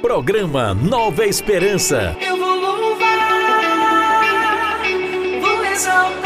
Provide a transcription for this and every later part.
Programa Nova Esperança. Eu vou louvar, vou exaltar,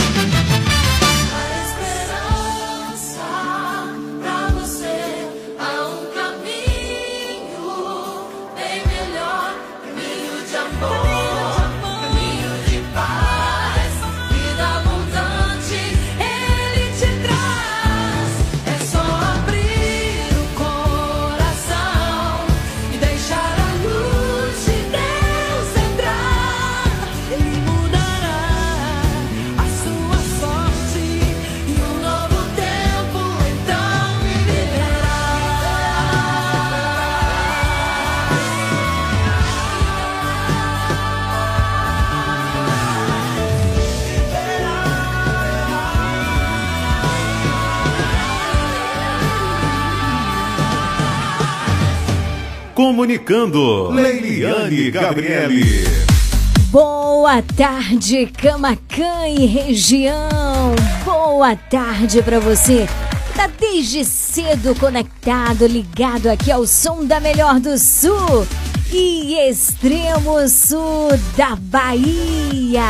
Comunicando, Leiliane Gabriele. Boa tarde, Camacan e região. Boa tarde para você. Tá desde cedo conectado, ligado aqui ao som da Melhor do Sul e extremo sul da Bahia.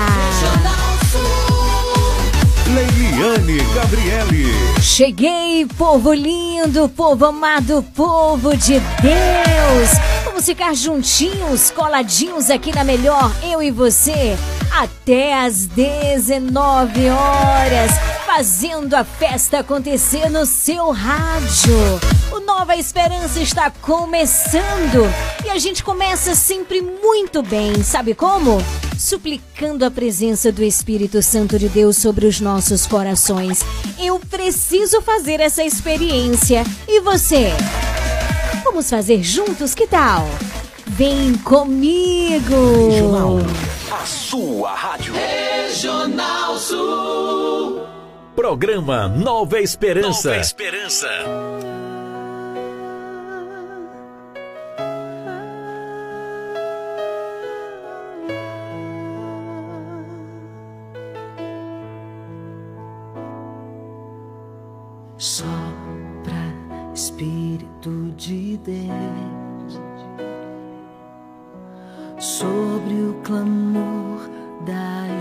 Leiliane Gabriele. Cheguei, povo lindo, povo amado, povo de Deus. Vamos ficar juntinhos, coladinhos aqui na melhor, eu e você, até às 19 horas, fazendo a festa acontecer no seu rádio. O Nova Esperança está começando e a gente começa sempre muito bem, sabe como? Suplicando a presença do Espírito Santo de Deus sobre os nossos corações. Eu preciso fazer essa experiência. E você? Vamos fazer juntos, que tal? Vem comigo! Regional, a sua rádio. Regional Sul. Programa Nova Esperança. Nova Esperança. Sopra Espírito de Deus sobre o clamor da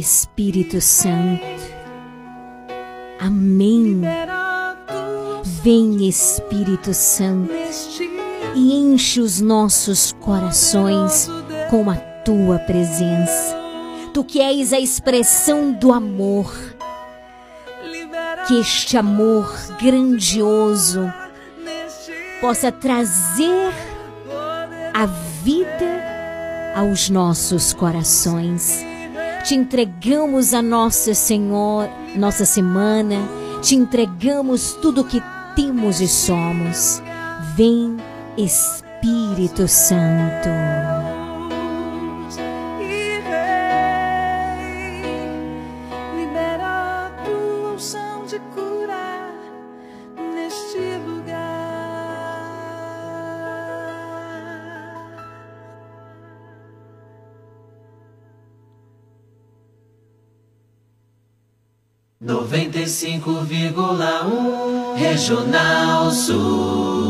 Espírito Santo. Amém. Vem, Espírito Santo, e enche os nossos corações com a tua presença. Tu que és a expressão do amor. Que este amor grandioso possa trazer a vida aos nossos corações. Te entregamos a nossa Senhor, nossa semana, te entregamos tudo que temos e somos. Vem Espírito Santo. Noventa e cinco vírgula um Regional Sul.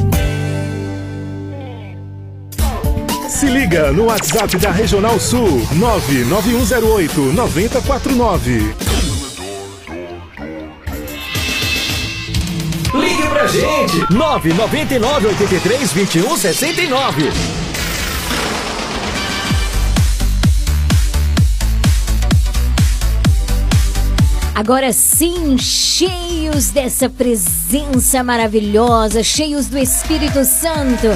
Se liga no WhatsApp da Regional Sul 99108 9049. Ligue pra gente 999 83 21 69. Agora sim, cheios dessa presença maravilhosa, cheios do Espírito Santo.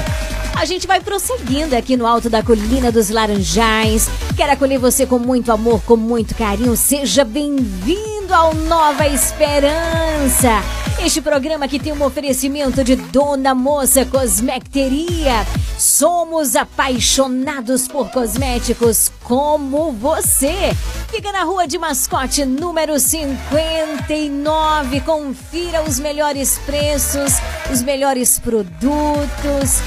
A gente vai prosseguindo aqui no alto da colina dos Laranjais. Quero acolher você com muito amor, com muito carinho. Seja bem-vindo ao Nova Esperança. Este programa que tem um oferecimento de Dona Moça Cosmecteria. Somos apaixonados por cosméticos como você. Fica na rua de mascote número 59. Confira os melhores preços, os melhores produtos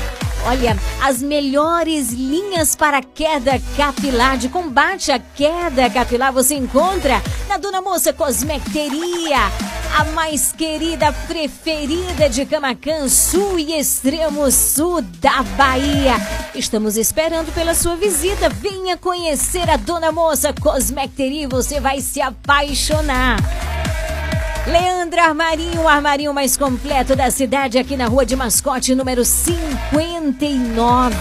Olha, as melhores linhas para queda capilar, de combate à queda capilar, você encontra na Dona Moça Cosmecteria, a mais querida, preferida de Camacan, sul e extremo sul da Bahia. Estamos esperando pela sua visita. Venha conhecer a Dona Moça Cosmecteria e você vai se apaixonar. Leandro Armarinho, o armarinho mais completo da cidade, aqui na rua de Mascote, número 59.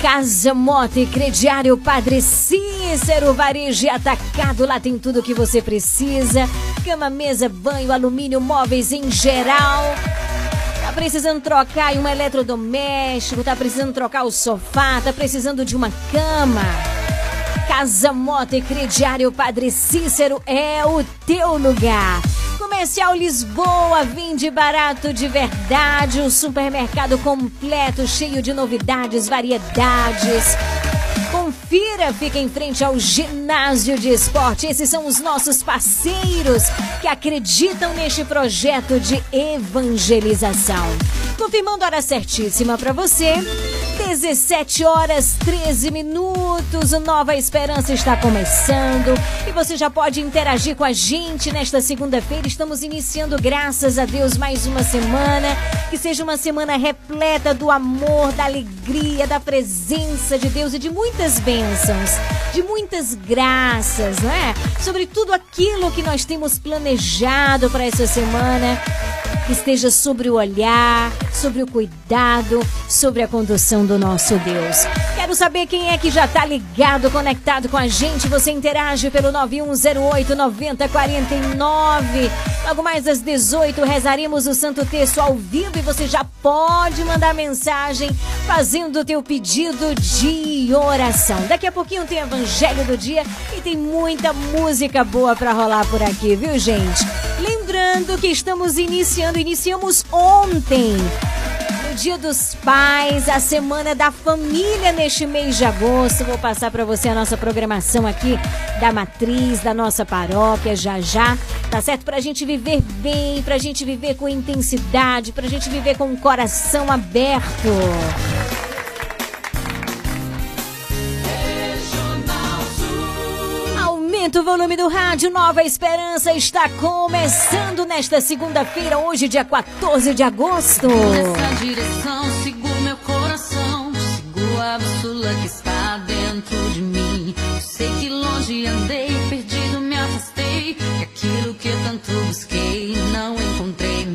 Casa Mota e Crediário Padre Cícero, varejo atacado, lá tem tudo o que você precisa. Cama, mesa, banho, alumínio, móveis em geral. Tá precisando trocar um eletrodoméstico, tá precisando trocar o sofá, tá precisando de uma cama. Casa Moto e Crediário Padre Cícero é o teu lugar. Comercial Lisboa, vende barato de verdade, um supermercado completo, cheio de novidades, variedades. Confira, fica em frente ao ginásio de esporte. Esses são os nossos parceiros que acreditam neste projeto de evangelização. Confirmando a hora certíssima para você. 17 horas 13 minutos. O Nova Esperança está começando e você já pode interagir com a gente nesta segunda-feira. Estamos iniciando, graças a Deus, mais uma semana. Que seja uma semana repleta do amor, da alegria, da presença de Deus e de muitas bênçãos, de muitas graças, não é? Sobre tudo aquilo que nós temos planejado para essa semana esteja sobre o olhar, sobre o cuidado, sobre a condução do nosso Deus. Quero saber quem é que já está ligado, conectado com a gente. Você interage pelo 9108 9049. Logo mais às 18 rezaremos o Santo Texto ao vivo e você já pode mandar mensagem fazendo o teu pedido de oração. Daqui a pouquinho tem Evangelho do Dia e tem muita música boa para rolar por aqui, viu, gente? Lembrando que estamos iniciando, iniciamos ontem o Dia dos Pais, a Semana da Família neste mês de agosto. Vou passar para você a nossa programação aqui da matriz, da nossa paróquia, já já. Tá certo? Pra gente viver bem, pra gente viver com intensidade, pra gente viver com o coração aberto. Aumenta o volume do rádio, Nova Esperança está começando nesta segunda-feira, hoje, dia 14 de agosto. Nessa direção, sigo meu coração, sigo a bússola que está dentro de mim. Sei que longe andei, perdido me afastei, e aquilo que tanto busquei não encontrei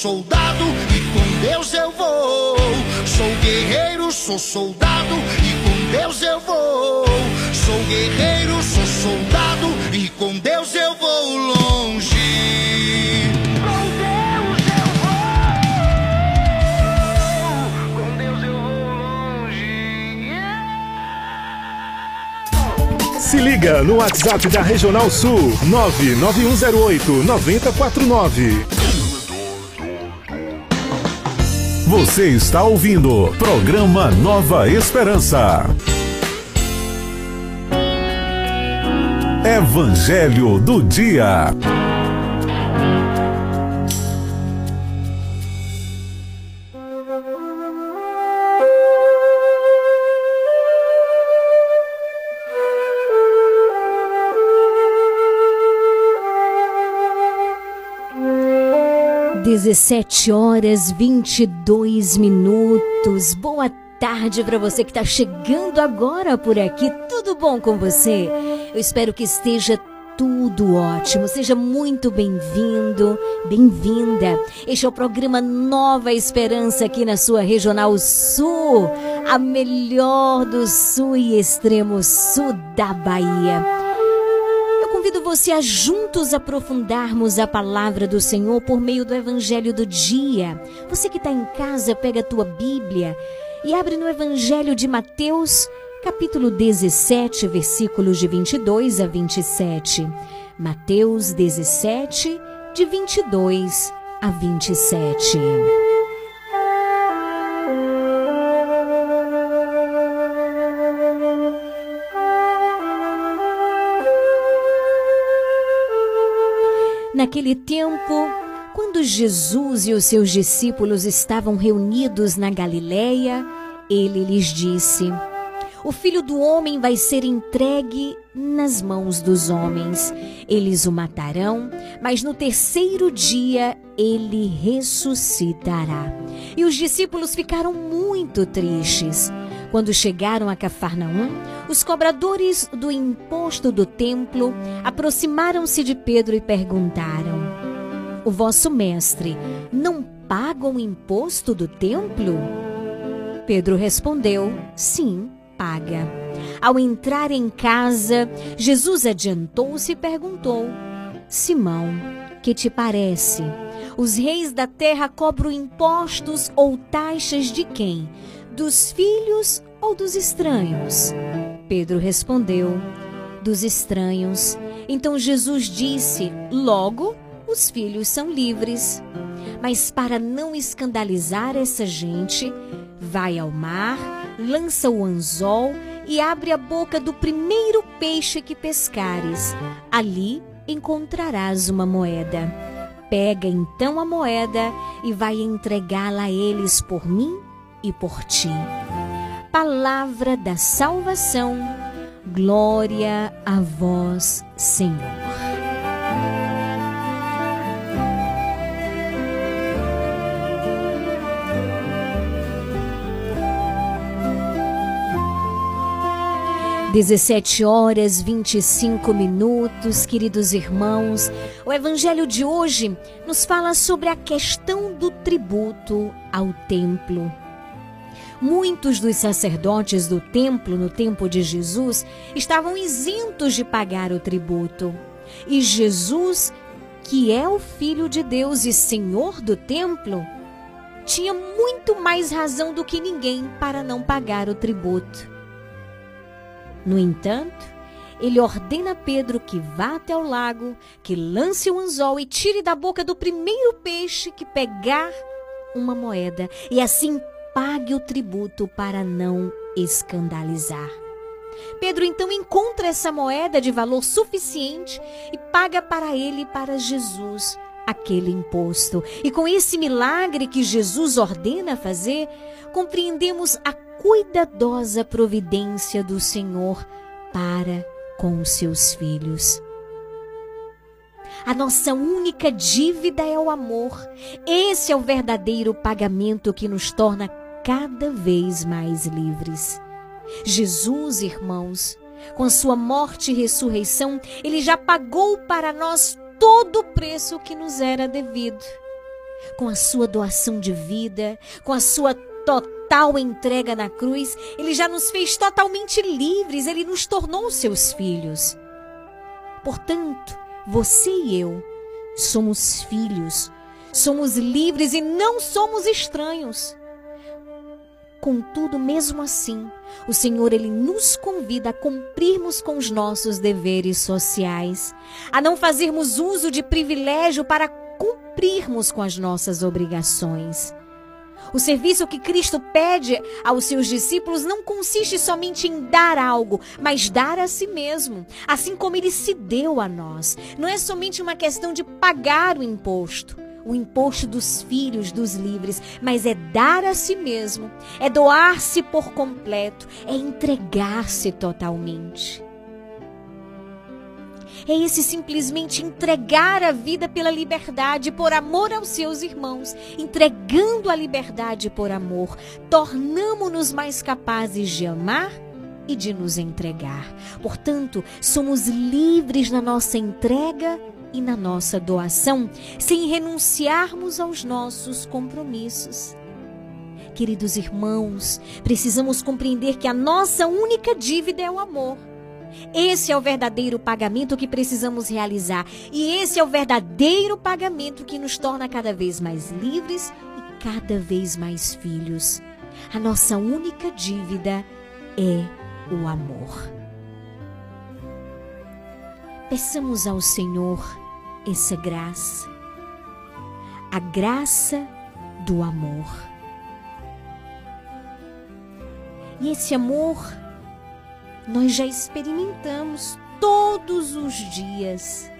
soldado e com Deus eu vou. Sou guerreiro, sou soldado e com Deus eu vou. Sou guerreiro, sou soldado e com Deus eu vou longe. Com Deus eu vou. Com Deus eu vou longe. Se liga no WhatsApp da Regional Sul 99108 9049. Você está ouvindo programa Nova Esperança. Evangelho do Dia. Dezessete horas 22 minutos. Boa tarde para você que está chegando agora por aqui. Tudo bom com você? Eu espero que esteja tudo ótimo. Seja muito bem-vindo, bem-vinda. Este é o programa Nova Esperança aqui na sua Regional Sul, a melhor do Sul e extremo sul da Bahia. Convido você a juntos aprofundarmos a palavra do Senhor por meio do Evangelho do dia. Você que está em casa, pega a tua Bíblia e abre no Evangelho de Mateus, capítulo 17, versículos de 22 a 27. Mateus 17, de 22 a 27. Naquele tempo, quando Jesus e os seus discípulos estavam reunidos na Galileia, ele lhes disse: O filho do homem vai ser entregue nas mãos dos homens. Eles o matarão, mas no terceiro dia ele ressuscitará. E os discípulos ficaram muito tristes. Quando chegaram a Cafarnaum, os cobradores do imposto do templo aproximaram-se de Pedro e perguntaram: O vosso mestre não paga o imposto do templo? Pedro respondeu: Sim, paga. Ao entrar em casa, Jesus adiantou-se e perguntou: Simão, que te parece? Os reis da terra cobram impostos ou taxas de quem? Dos filhos ou dos estranhos? Pedro respondeu: Dos estranhos. Então Jesus disse: Logo, os filhos são livres. Mas para não escandalizar essa gente, vai ao mar, lança o anzol e abre a boca do primeiro peixe que pescares. Ali encontrarás uma moeda. Pega então a moeda e vai entregá-la a eles por mim e por ti. Palavra da salvação. Glória a vós, Senhor. 17 horas 25 minutos, queridos irmãos. O evangelho de hoje nos fala sobre a questão do tributo ao templo. Muitos dos sacerdotes do templo no tempo de Jesus estavam isentos de pagar o tributo. E Jesus, que é o Filho de Deus e Senhor do templo, tinha muito mais razão do que ninguém para não pagar o tributo. No entanto, ele ordena a Pedro que vá até o lago, que lance o anzol e tire da boca do primeiro peixe que pegar uma moeda, e assim pague o tributo para não escandalizar. Pedro então encontra essa moeda de valor suficiente e paga para ele e para Jesus aquele imposto. E com esse milagre que Jesus ordena fazer, compreendemos a cuidadosa providência do Senhor para com seus filhos. A nossa única dívida é o amor. Esse é o verdadeiro pagamento que nos torna cada vez mais livres. Jesus, irmãos, com sua morte e ressurreição, ele já pagou para nós todo o preço que nos era devido. Com a sua doação de vida, com a sua total entrega na cruz, ele já nos fez totalmente livres, ele nos tornou seus filhos. Portanto, você e eu somos filhos, somos livres e não somos estranhos. Contudo, mesmo assim, o Senhor ele nos convida a cumprirmos com os nossos deveres sociais, a não fazermos uso de privilégio para cumprirmos com as nossas obrigações. O serviço que Cristo pede aos seus discípulos não consiste somente em dar algo, mas dar a si mesmo, assim como ele se deu a nós. Não é somente uma questão de pagar o imposto, o imposto dos filhos dos livres, mas é dar a si mesmo, é doar-se por completo, é entregar-se totalmente é esse simplesmente entregar a vida pela liberdade, por amor aos seus irmãos, entregando a liberdade por amor, tornamos-nos mais capazes de amar e de nos entregar. Portanto, somos livres na nossa entrega e na nossa doação, sem renunciarmos aos nossos compromissos. Queridos irmãos, precisamos compreender que a nossa única dívida é o amor. Esse é o verdadeiro pagamento que precisamos realizar. E esse é o verdadeiro pagamento que nos torna cada vez mais livres e cada vez mais filhos. A nossa única dívida é o amor. Peçamos ao Senhor essa graça, a graça do amor. E esse amor nós já experimentamos todos os dias.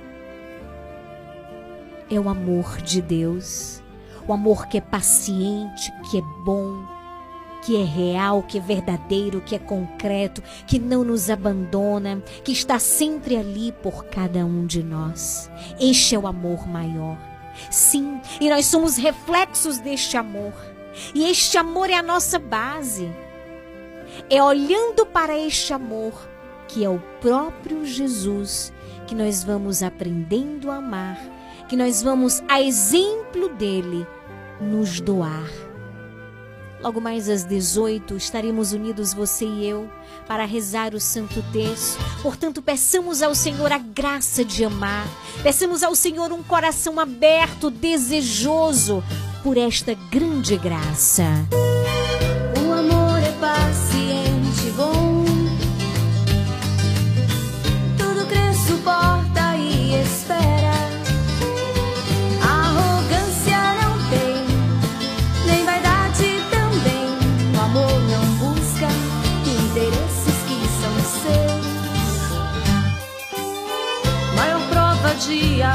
É o amor de Deus, o amor que é paciente, que é bom, que é real, que é verdadeiro, que é concreto, que não nos abandona, que está sempre ali por cada um de nós. Este é o amor maior. Sim, e nós somos reflexos deste amor. E este amor é a nossa base. É olhando para este amor, que é o próprio Jesus, que nós vamos aprendendo a amar, que nós vamos, a exemplo dele, nos doar. Logo mais às 18 estaremos unidos você e eu para rezar o Santo Terço. Portanto, peçamos ao Senhor a graça de amar. Peçamos ao Senhor um coração aberto, desejoso por esta grande graça.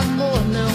Amor não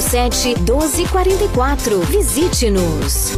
1244. Visite-nos.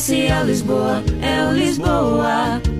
Comercial Lisboa, é o Lisboa.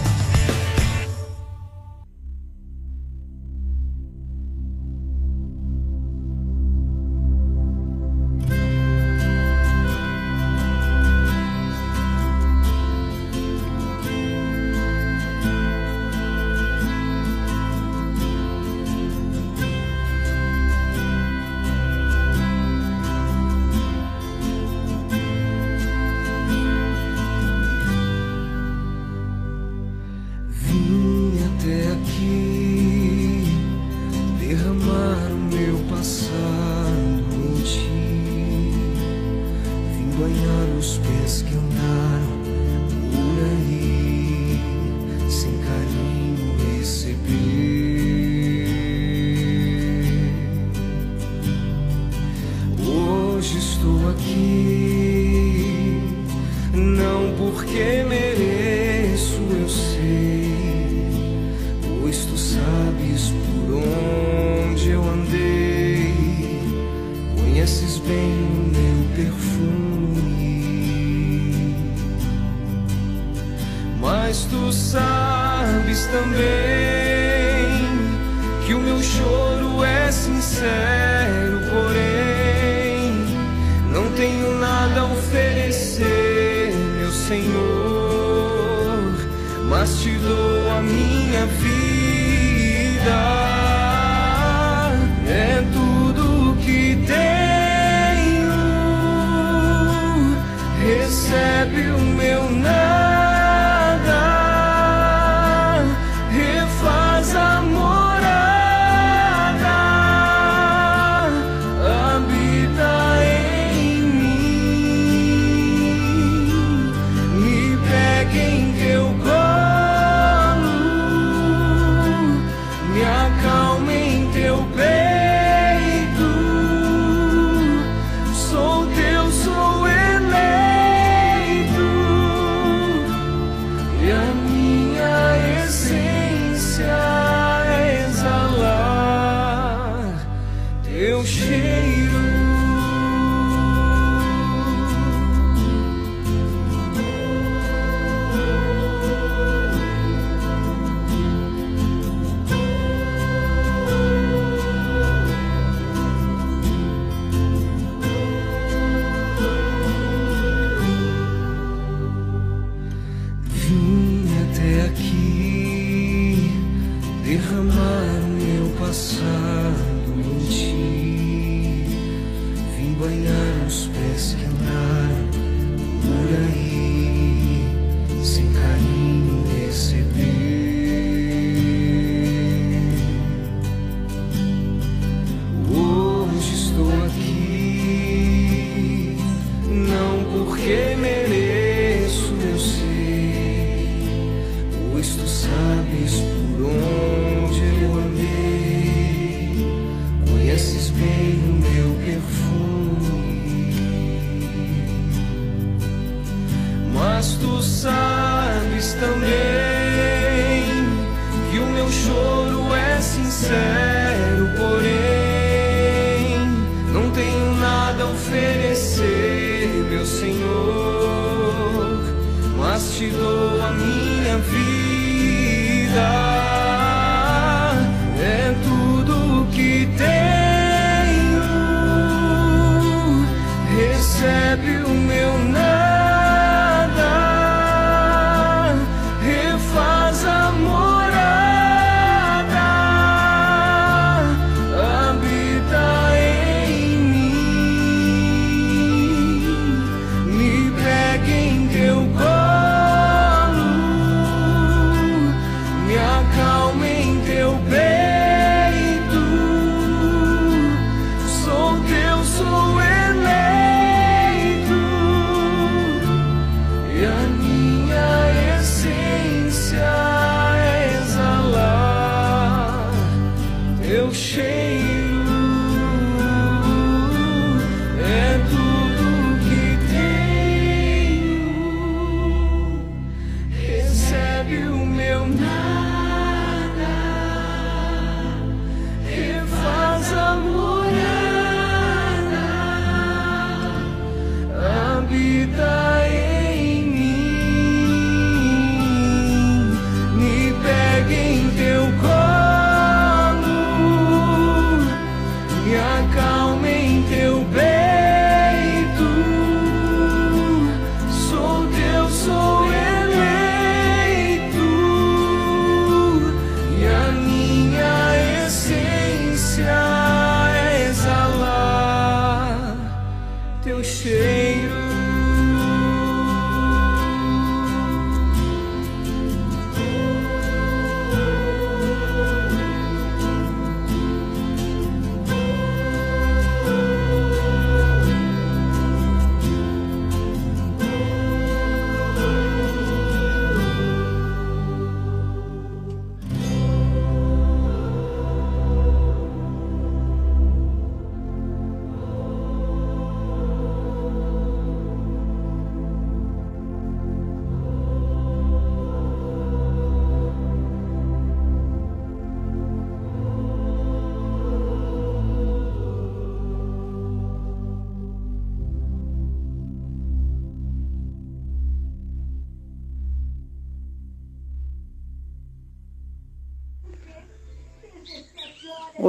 Estou aqui, não porque mereço,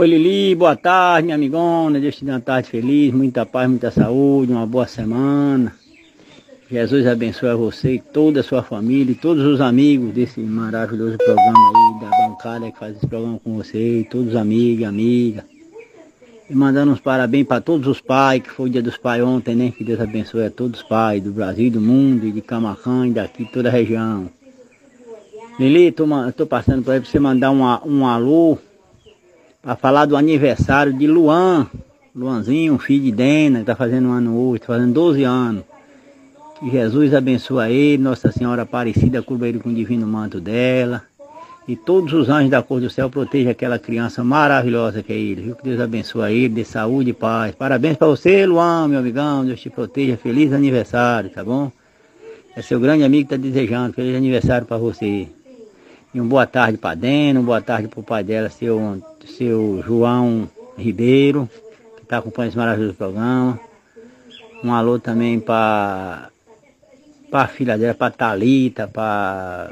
Oi Lili, boa tarde, minha amigona. Deus te dê uma tarde feliz, muita paz, muita saúde, uma boa semana. Jesus abençoe a você e toda a sua família e todos os amigos desse maravilhoso programa aí, da bancada que faz esse programa com você, e todos os amigos, amigas. E mandando uns parabéns para todos os pais, que foi o dia dos pais ontem, né? Que Deus abençoe a todos os pais do Brasil, do mundo, e de Camacan, e daqui, toda a região. Lili, tô passando para você mandar um alô para falar do aniversário de Luan. Luanzinho, filho de Dena, que está fazendo um ano hoje, está fazendo 12 anos. Que Jesus abençoe ele, Nossa Senhora Aparecida, cubra ele com o divino manto dela. E todos os anjos da cor do céu protejam aquela criança maravilhosa que é ele. Viu? Que Deus abençoe ele, dê saúde e paz. Parabéns para você, Luan, meu amigão. Deus te proteja. Feliz aniversário, tá bom? É seu grande amigo que está desejando. Feliz aniversário para você. E uma boa tarde para Dena, uma boa tarde para o pai dela, seu, seu João Ribeiro, que está acompanhando esse maravilhoso programa. Um alô também para a filha dela, para Thalita, para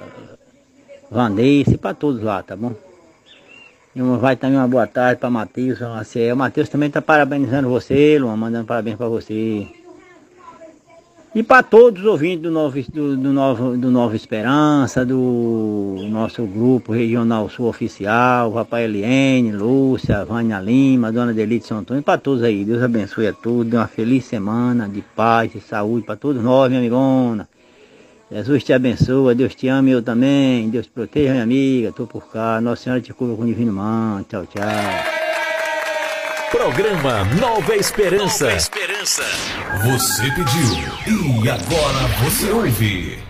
Vandeice, para todos lá, tá bom? E vai também uma boa tarde para Matheus, Maciel. Matheus também está parabenizando você, Luan, mandando parabéns para você. E para todos os ouvintes do Novo, do, do, Novo, do Nova Esperança, do nosso grupo regional sul oficial, Papai Eliene, Lúcia, Vânia Lima, Dona Delite São Antônio, para todos aí. Deus abençoe a todos, dê uma feliz semana de paz e saúde para todos nós, minha amigona. Jesus te abençoe, Deus te ama e eu também. Deus te proteja, minha amiga, estou por cá. Nossa Senhora te cubra com o divino manto. Tchau, tchau. Programa Nova Esperança. Nova Esperança. Você pediu e agora você ouve.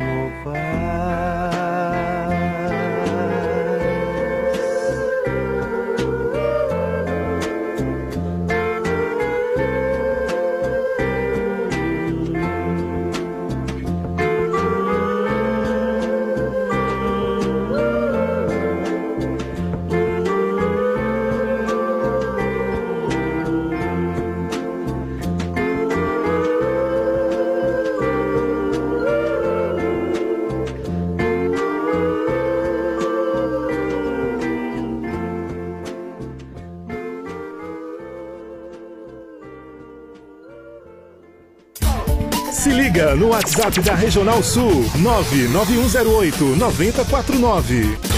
no WhatsApp da Regional Sul 99108 9049.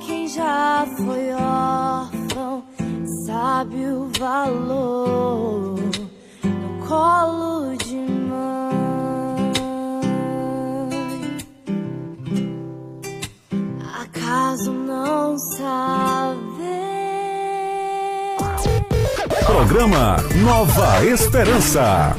Quem já foi órfão sabe o valor do colo de mãe. Acaso não sabe? Programa Nova Esperança.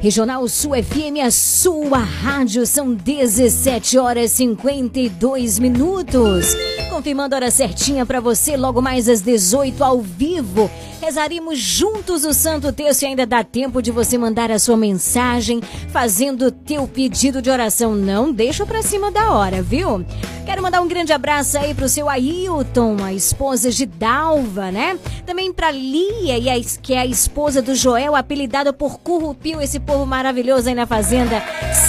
Regional Sul FM, a sua rádio, são 17 horas e 52 minutos. Confirmando a hora certinha para você, logo mais às 18 ao vivo. Rezaremos juntos o Santo Terço e ainda dá tempo de você mandar a sua mensagem fazendo teu pedido de oração. Não deixa pra cima da hora, viu? Quero mandar um grande abraço aí pro seu Ailton, a esposa de Dalva, né? Também pra Lia, e a, que é a esposa do Joel, apelidada por Currupio, esse povo maravilhoso aí na Fazenda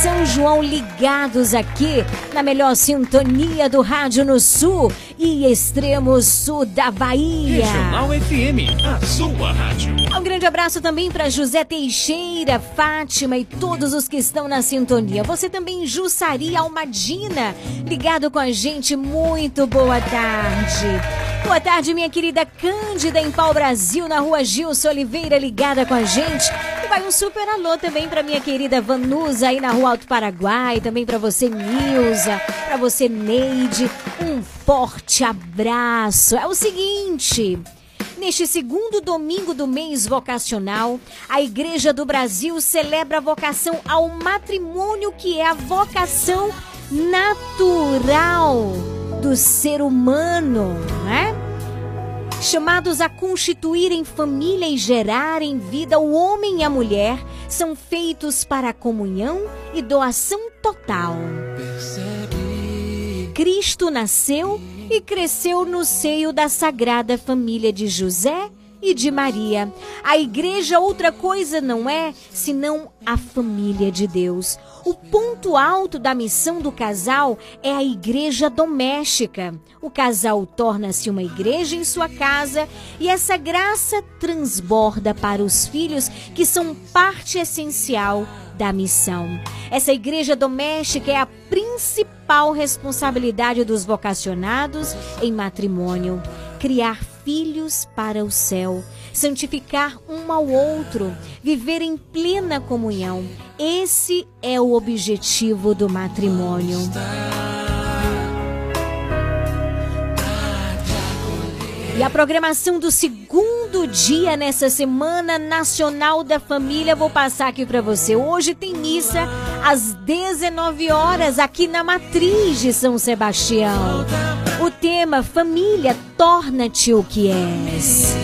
São João, ligados aqui na melhor sintonia do rádio no sul e extremo sul da Bahia. Regional FM, sua rádio. Um grande abraço também para José Teixeira, Fátima e todos os que estão na sintonia. Você também, Jussari Almadina, ligado com a gente. Muito boa tarde. Boa tarde, minha querida Cândida, em Pau Brasil, na rua Gilson Oliveira, ligada com a gente. E vai um super alô também para minha querida Vanusa, aí na rua Alto Paraguai. Também para você, Nilza, para você, Neide. Um forte abraço. É o seguinte. Neste segundo domingo do mês vocacional, a Igreja do Brasil celebra a vocação ao matrimônio, que é a vocação natural do ser humano, né? Chamados a constituírem família e gerarem vida, o homem e a mulher são feitos para a comunhão e doação total. Cristo nasceu e cresceu no seio da sagrada família de José e de Maria. A igreja outra coisa não é senão a família de Deus. O ponto alto da missão do casal é a igreja doméstica. O casal torna-se uma igreja em sua casa e essa graça transborda para os filhos que são parte essencial da missão. Essa igreja doméstica é a principal responsabilidade dos vocacionados em matrimônio. Criar filhos para o céu, santificar um ao outro, viver em plena comunhão. Esse é o objetivo do matrimônio. E a programação do segundo dia nessa Semana Nacional da Família. Vou passar aqui para você. Hoje tem missa às 19 horas aqui na Matriz de São Sebastião. O tema Família, torna-te o que és.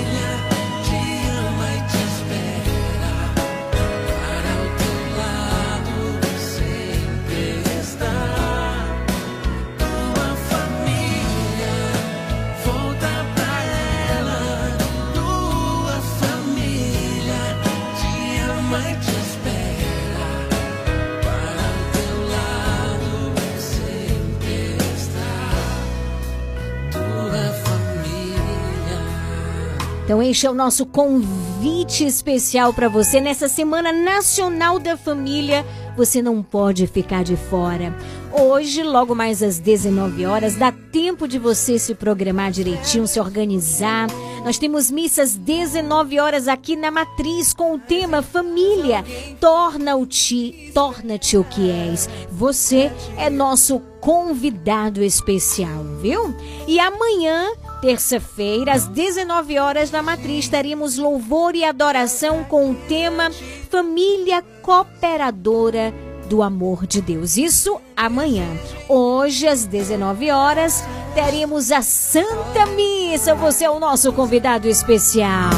Então, este é o nosso convite especial para você nessa Semana Nacional da Família. Você não pode ficar de fora. Hoje, logo mais às 19 horas, dá tempo de você se programar direitinho, se organizar. Nós temos missas 19 horas aqui na Matriz com o tema Família. Torna-te, torna-te o que és. Você é nosso convidado especial, viu? E amanhã Terça-feira, às 19 horas, na Matriz, teremos louvor e adoração com o tema Família Cooperadora do Amor de Deus. Isso amanhã. Hoje, às 19 horas, teremos a Santa Missa. Você é o nosso convidado especial.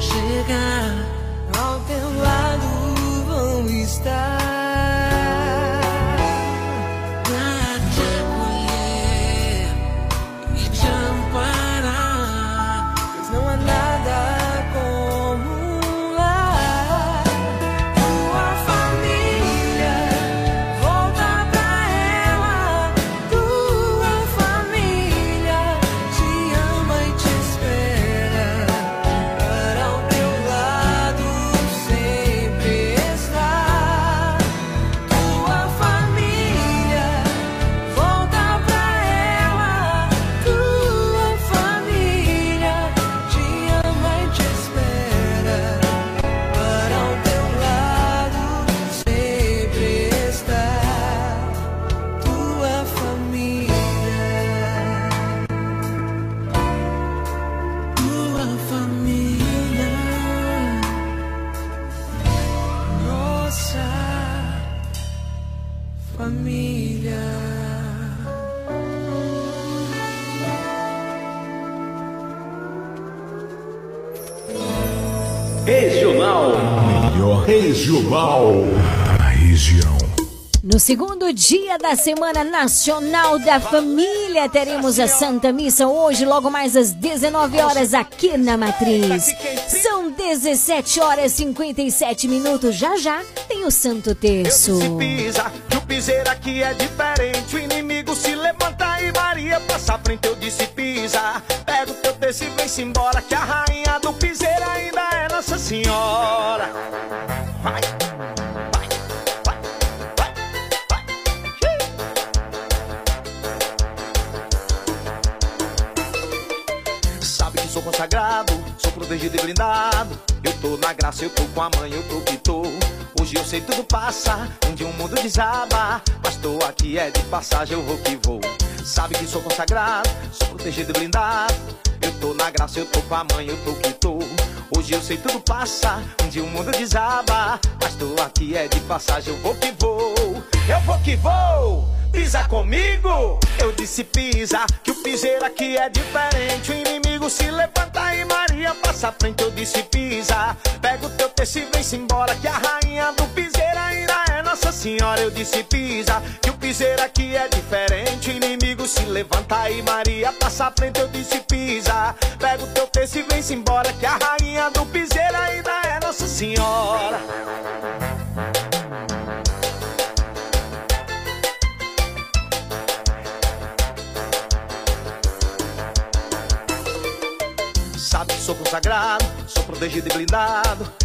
Chegar ao teu lado, vão estar. Regional da região. No segundo dia da Semana Nacional da Família, teremos a Santa Missa hoje, logo mais às 19 horas, aqui na Matriz. São 17 horas e 57 minutos. Já já tem o Santo Terço. pisa, que o piseiro aqui é diferente. O inimigo se levanta e Maria passa frente. Eu disse pisa, pega o teu terço e vem-se embora. Que a rainha do piseiro ainda é Nossa Senhora. Vai, vai, vai, vai, vai. Sabe que sou consagrado, sou protegido e blindado. Eu tô na graça, eu tô com a mãe, eu tô que tô. Hoje eu sei tudo passa, um dia o mundo desaba. Mas tô aqui é de passagem, eu vou que vou. Sabe que sou consagrado, sou protegido e blindado. Eu tô na graça, eu tô com a mãe, eu tô que tô. Hoje eu sei tudo passa, um dia o mundo desaba. Mas tô aqui é de passagem, eu vou que vou. Eu vou que vou, pisa comigo. Eu disse pisa, que o piseiro aqui é diferente. O inimigo se levanta e Maria passa à frente. Eu disse pisa, pega o teu texto e vem-se embora. Que a rainha do piseiro ainda é Nossa Senhora. Eu disse pisa, que o piseiro aqui é diferente. O inimigo se levanta e Maria passa à frente. Eu disse pisa, pega o teu texto e vem-se embora. Que a rainha do piseiro ainda é Nossa Senhora. Sabe que sou consagrado, sou protegido e blindado.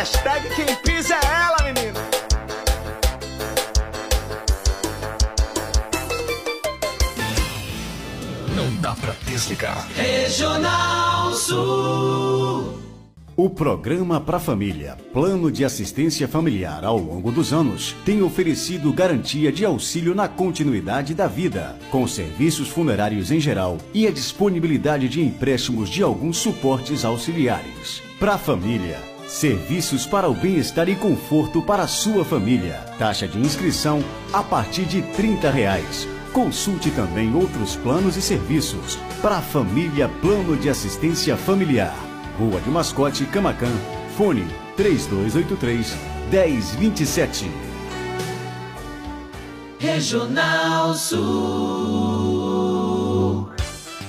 Hashtag quem pisa é ela, menino. Não dá pra desligar. Regional Sul. O programa Pra Família, Plano de Assistência Familiar ao longo dos anos, tem oferecido garantia de auxílio na continuidade da vida, com serviços funerários em geral e a disponibilidade de empréstimos de alguns suportes auxiliares. Pra Família, serviços para o bem-estar e conforto para a sua família. Taxa de inscrição a partir de 30 reais. Consulte também outros planos e serviços. Pra Família Plano de Assistência Familiar. Rua de Mascote, Camacan. Fone 3283 1027. Regional Sul.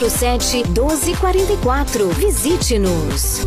99807 1244. Visite-nos.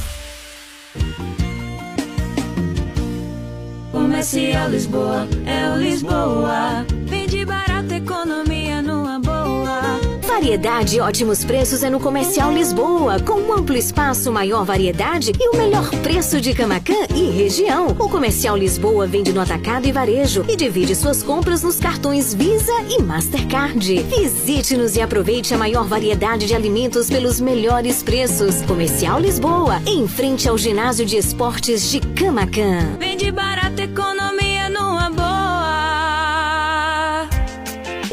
Comercial Lisboa, é o Lisboa. Vende barato, economia numa boa. Variedade e ótimos preços é no Comercial Lisboa, com um amplo espaço, maior variedade e o melhor preço de Camacan e região. O Comercial Lisboa vende no atacado e varejo e divide suas compras nos cartões Visa e Mastercard. Visite-nos e aproveite a maior variedade de alimentos pelos melhores preços. Comercial Lisboa, em frente ao ginásio de esportes de Camacan. Vende barato, economia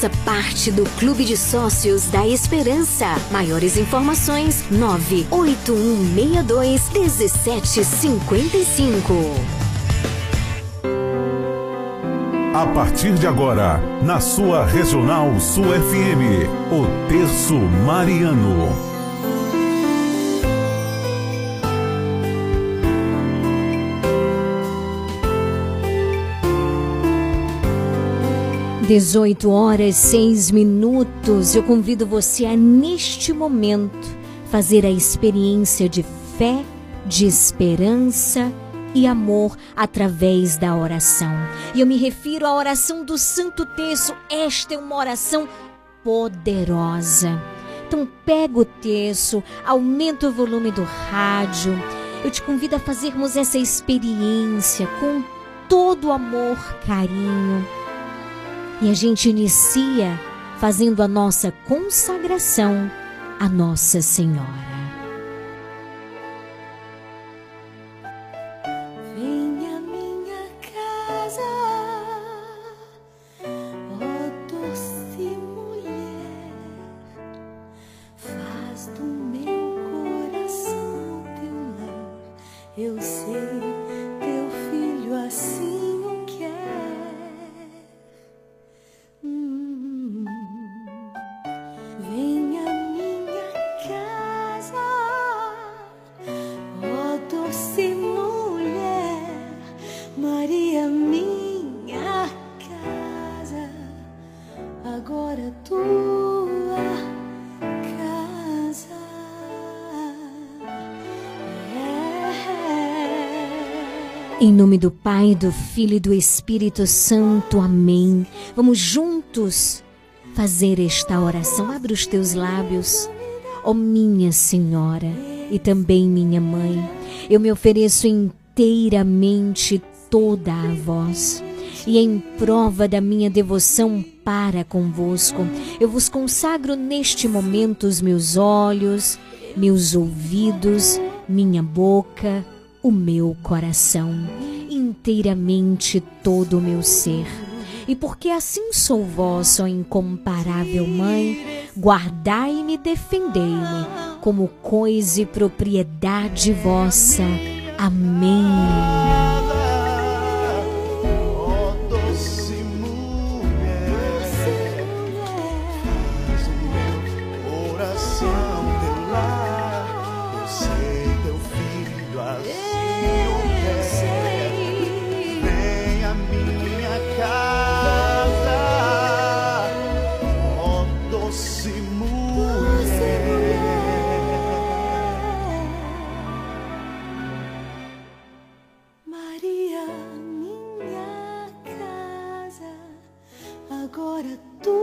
Faça parte do Clube de Sócios da Esperança. Maiores informações: 98162 1755. A partir de agora, na sua Regional Sul FM, o Terço Mariano. 18 horas 6 minutos. Eu convido você a, neste momento, fazer a experiência de fé, de esperança e amor através da oração. E eu me refiro à oração do Santo Terço. Esta é uma oração poderosa. Então, pega o terço, aumenta o volume do rádio. Eu te convido a fazermos essa experiência com todo amor, carinho. E a gente inicia fazendo a nossa consagração a Nossa Senhora. Nome do Pai, do Filho e do Espírito Santo. Amém. Vamos juntos fazer esta oração. Abre os teus lábios. Ó oh, minha Senhora e também minha mãe, eu me ofereço inteiramente toda a vós. E em prova da minha devoção para convosco, eu vos consagro neste momento os meus olhos, meus ouvidos, minha boca, o meu coração, inteiramente todo o meu ser. E porque assim sou vossa, incomparável Mãe, guardai-me e defendei-me como coisa e propriedade vossa. Amém. agora tu.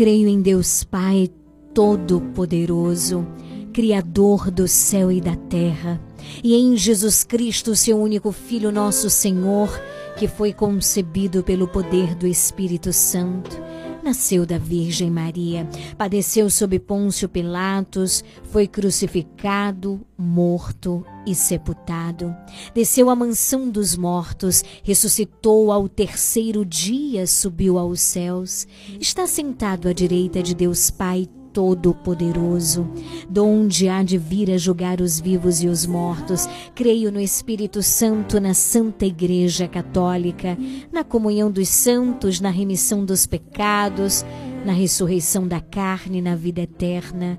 Creio em Deus Pai Todo-Poderoso, Criador do céu e da terra, e em Jesus Cristo, seu único Filho, nosso Senhor, que foi concebido pelo poder do Espírito Santo nasceu da Virgem Maria, padeceu sob Pôncio Pilatos, foi crucificado, morto e sepultado. Desceu à mansão dos mortos, ressuscitou ao terceiro dia, subiu aos céus, está sentado à direita de Deus Pai Todo-Poderoso, donde há de vir a julgar os vivos e os mortos. Creio no Espírito Santo, na Santa Igreja Católica, na comunhão dos santos, na remissão dos pecados, na ressurreição da carne, na vida eterna.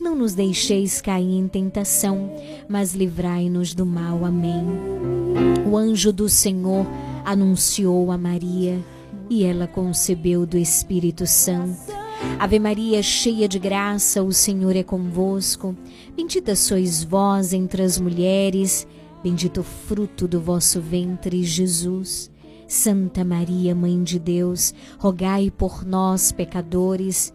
Não nos deixeis cair em tentação, mas livrai-nos do mal. Amém. O anjo do Senhor anunciou a Maria e ela concebeu do Espírito Santo. Ave Maria, cheia de graça, o Senhor é convosco. Bendita sois vós entre as mulheres, bendito o fruto do vosso ventre, Jesus. Santa Maria, Mãe de Deus, rogai por nós, pecadores,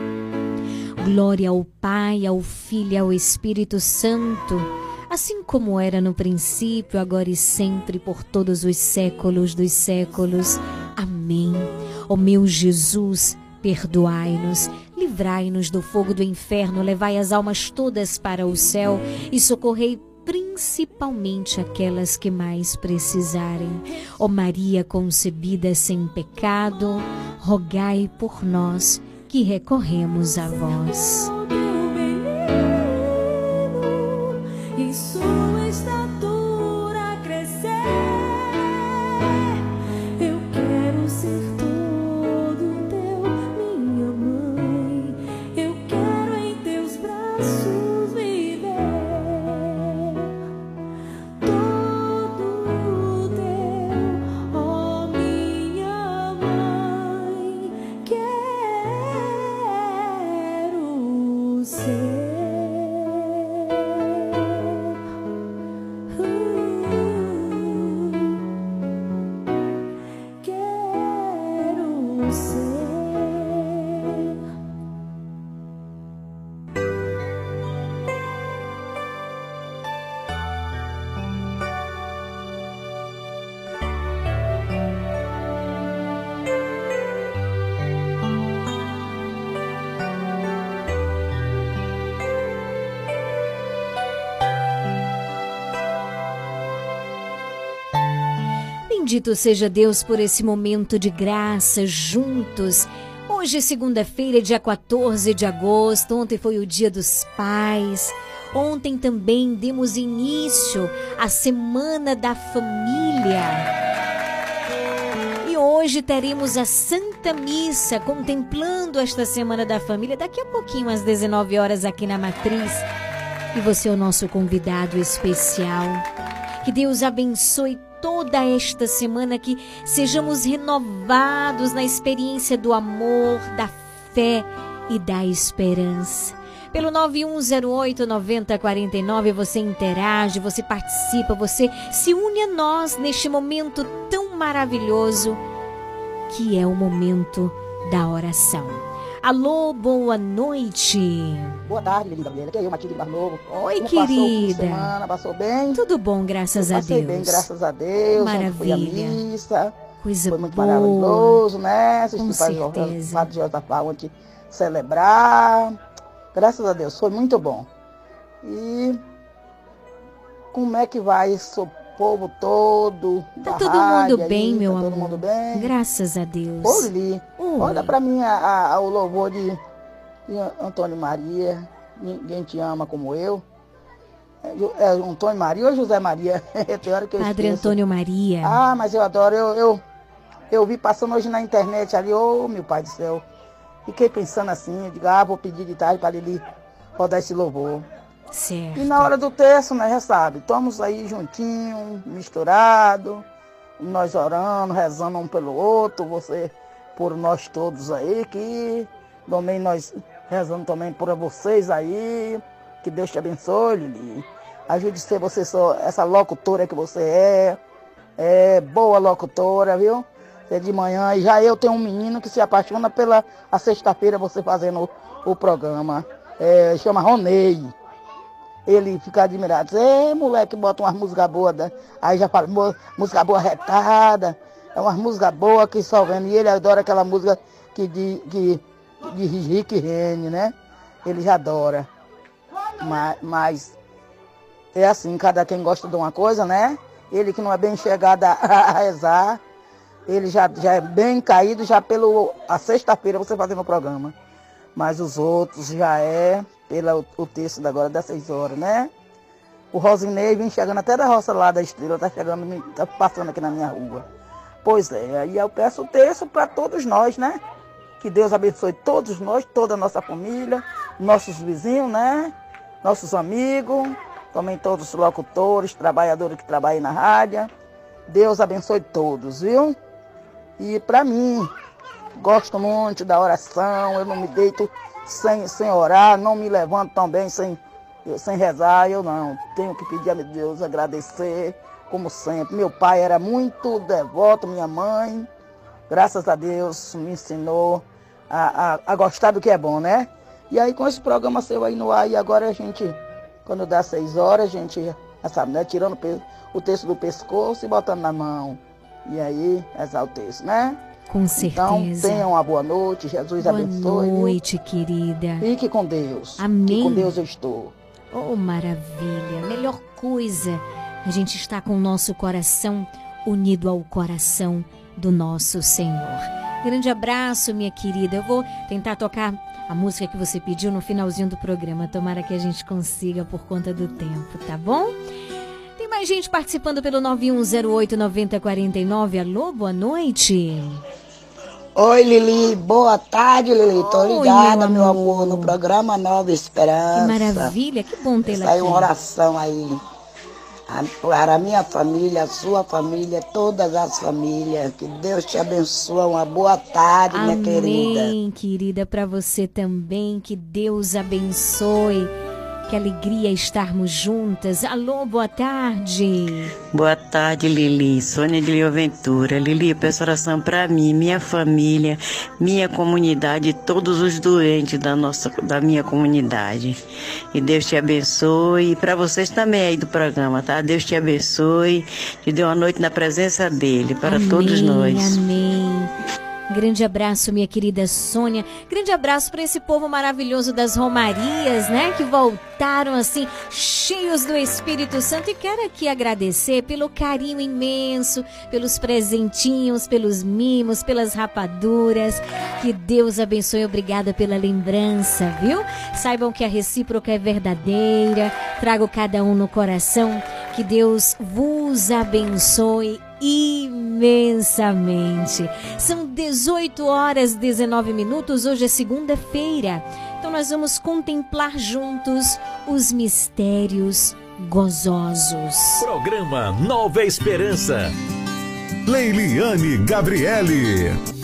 Glória ao Pai, ao Filho e ao Espírito Santo, assim como era no princípio, agora e sempre, por todos os séculos dos séculos. Amém. Ó meu Jesus, perdoai-nos Livrai-nos do fogo do inferno, levai as almas todas para o céu e socorrei principalmente aquelas que mais precisarem. Ó Maria concebida sem pecado, rogai por nós que recorremos a vós. Bendito seja Deus por esse momento de graça juntos. Hoje, é segunda-feira, dia 14 de agosto. Ontem foi o Dia dos Pais. Ontem também demos início à Semana da Família. E hoje teremos a Santa Missa contemplando esta Semana da Família daqui a pouquinho às 19 horas aqui na Matriz. E você é o nosso convidado especial. Que Deus abençoe toda esta semana que sejamos renovados na experiência do amor, da fé e da esperança. Pelo 9108 9049 você interage, você participa, você se une a nós neste momento tão maravilhoso que é o momento da oração. Alô, boa noite. Boa tarde, linda mulher. Aqui é eu, Matilde Bar Novo. Oi, Como querida. Passou, semana, passou bem? Tudo bom, graças eu a Deus. Passei bem, graças a Deus. Maravilha. Fui à missa. Coisa Foi muito boa. maravilhoso, né? Assisti Com certeza. Padre Josafá ontem celebrar. Graças a Deus, foi muito bom. E como é que vai povo todo? Tá todo mundo bem, aí, meu tá amor. Todo mundo bem? Graças a Deus. Oli, Oi. olha pra mim a- a- o louvor de, de Antônio Maria. Ninguém te ama como eu. É, é Antônio Maria ou José Maria? Tem hora que eu Padre esqueço. Antônio Maria. Ah, mas eu adoro. Eu, eu, eu vi passando hoje na internet ali, ô meu pai do céu. Fiquei pensando assim, eu digo, ah, vou pedir de tarde para ele rodar esse louvor. Certo. E na hora do texto, né, já sabe, estamos aí juntinhos, misturados, nós orando, rezando um pelo outro, você por nós todos aí, que também nós rezando também por vocês aí, que Deus te abençoe, Lili. Ajude a ser você só, essa locutora que você é, é boa locutora, viu? Você de manhã, e já eu tenho um menino que se apaixona pela a sexta-feira você fazendo o, o programa, é, chama Ronei ele fica admirado. É, moleque, bota umas músicas boas. né? Aí já fala, "Mô- música boa retada. É umas músicas boas que só vendo. E ele adora aquela música que de, que, de Rick Rene, né? Ele já adora. Mas, mas é assim, cada quem gosta de uma coisa, né? Ele que não é bem chegado a, a rezar, ele já, já é bem caído já pelo a sexta-feira você fazendo o programa. Mas os outros já é pelo o texto agora das seis horas, né? O Rosinei vem chegando até da roça lá da estrela, tá chegando, tá passando aqui na minha rua. Pois é, aí eu peço o texto para todos nós, né? Que Deus abençoe todos nós, toda a nossa família, nossos vizinhos, né? Nossos amigos, também todos os locutores, trabalhadores que trabalham na rádio. Deus abençoe todos, viu? E para mim, gosto muito da oração, eu não me deito sem, sem orar, não me levanto também sem, sem rezar, eu não. Tenho que pedir a Deus, agradecer, como sempre. Meu pai era muito devoto, minha mãe, graças a Deus, me ensinou a, a, a gostar do que é bom, né? E aí com esse programa seu aí no ar, e agora a gente, quando dá seis horas, a gente, sabe, né? Tirando o o texto do pescoço e botando na mão. E aí, rezar o texto, né? Com Então, certeza. tenham uma boa noite, Jesus Boa abençoe. viu? noite, querida. Fique com Deus. Amém. Que com Deus eu estou. Oh, maravilha. Melhor coisa, a gente está com o nosso coração unido ao coração do nosso Senhor. Grande abraço, minha querida. Eu vou tentar tocar a música que você pediu no finalzinho do programa. Tomara que a gente consiga por conta do tempo, tá bom? Tem mais gente participando pelo 9108-9049. Alô, boa noite. Oi, Lili. Boa tarde, Lili. Tô Oi, ligada, meu meu amor, no programa Nova Esperança. Que maravilha, que bom tê-la Saiu aqui. uma oração aí. Para a minha família, a sua família, todas as famílias. Que Deus te abençoe. Uma boa tarde, minha querida. Amém, querida, para você também. Que Deus abençoe. Que alegria estarmos juntas. Alô, boa tarde. Boa tarde, Lili. Sônia de Leo Ventura. Lili, peço oração para mim, minha família, minha comunidade e todos os doentes da, nossa, da minha comunidade. E Deus te abençoe. E para vocês também aí do programa, tá? Deus te abençoe. Te dê uma noite na presença dele, para Amém, todos nós. Amém. Grande abraço, minha querida Sônia. Grande abraço para esse povo maravilhoso das Romarias, né? Que voltaram assim, cheios do Espírito Santo. E quero aqui agradecer pelo carinho imenso, pelos presentinhos, pelos mimos, pelas rapaduras. Que Deus abençoe. Obrigada pela lembrança, viu? Saibam que a recíproca é verdadeira. Trago cada um no coração. Que Deus vos abençoe imensamente. São 18 horas 19 minutos, hoje é segunda-feira. Então nós vamos contemplar juntos os mistérios gozosos. Programa Nova Esperança. Leiliane Gabriele.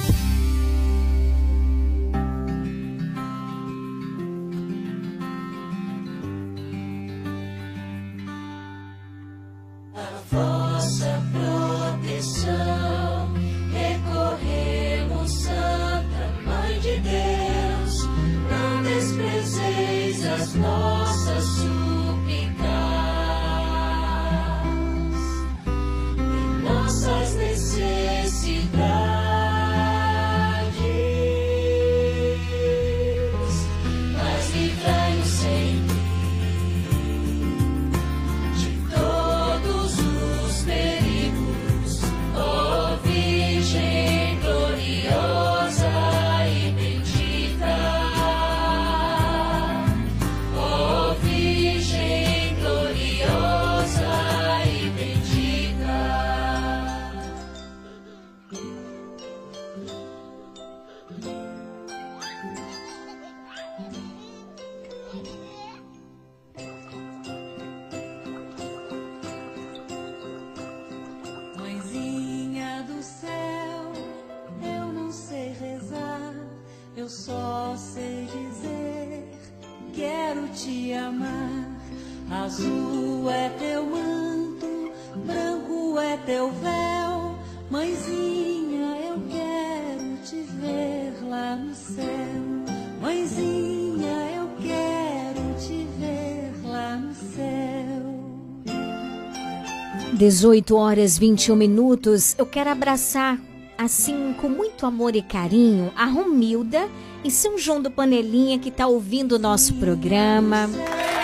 18 horas 21 minutos. Eu quero abraçar, assim, com muito amor e carinho, a Romilda e São João do Panelinha que está ouvindo o nosso programa.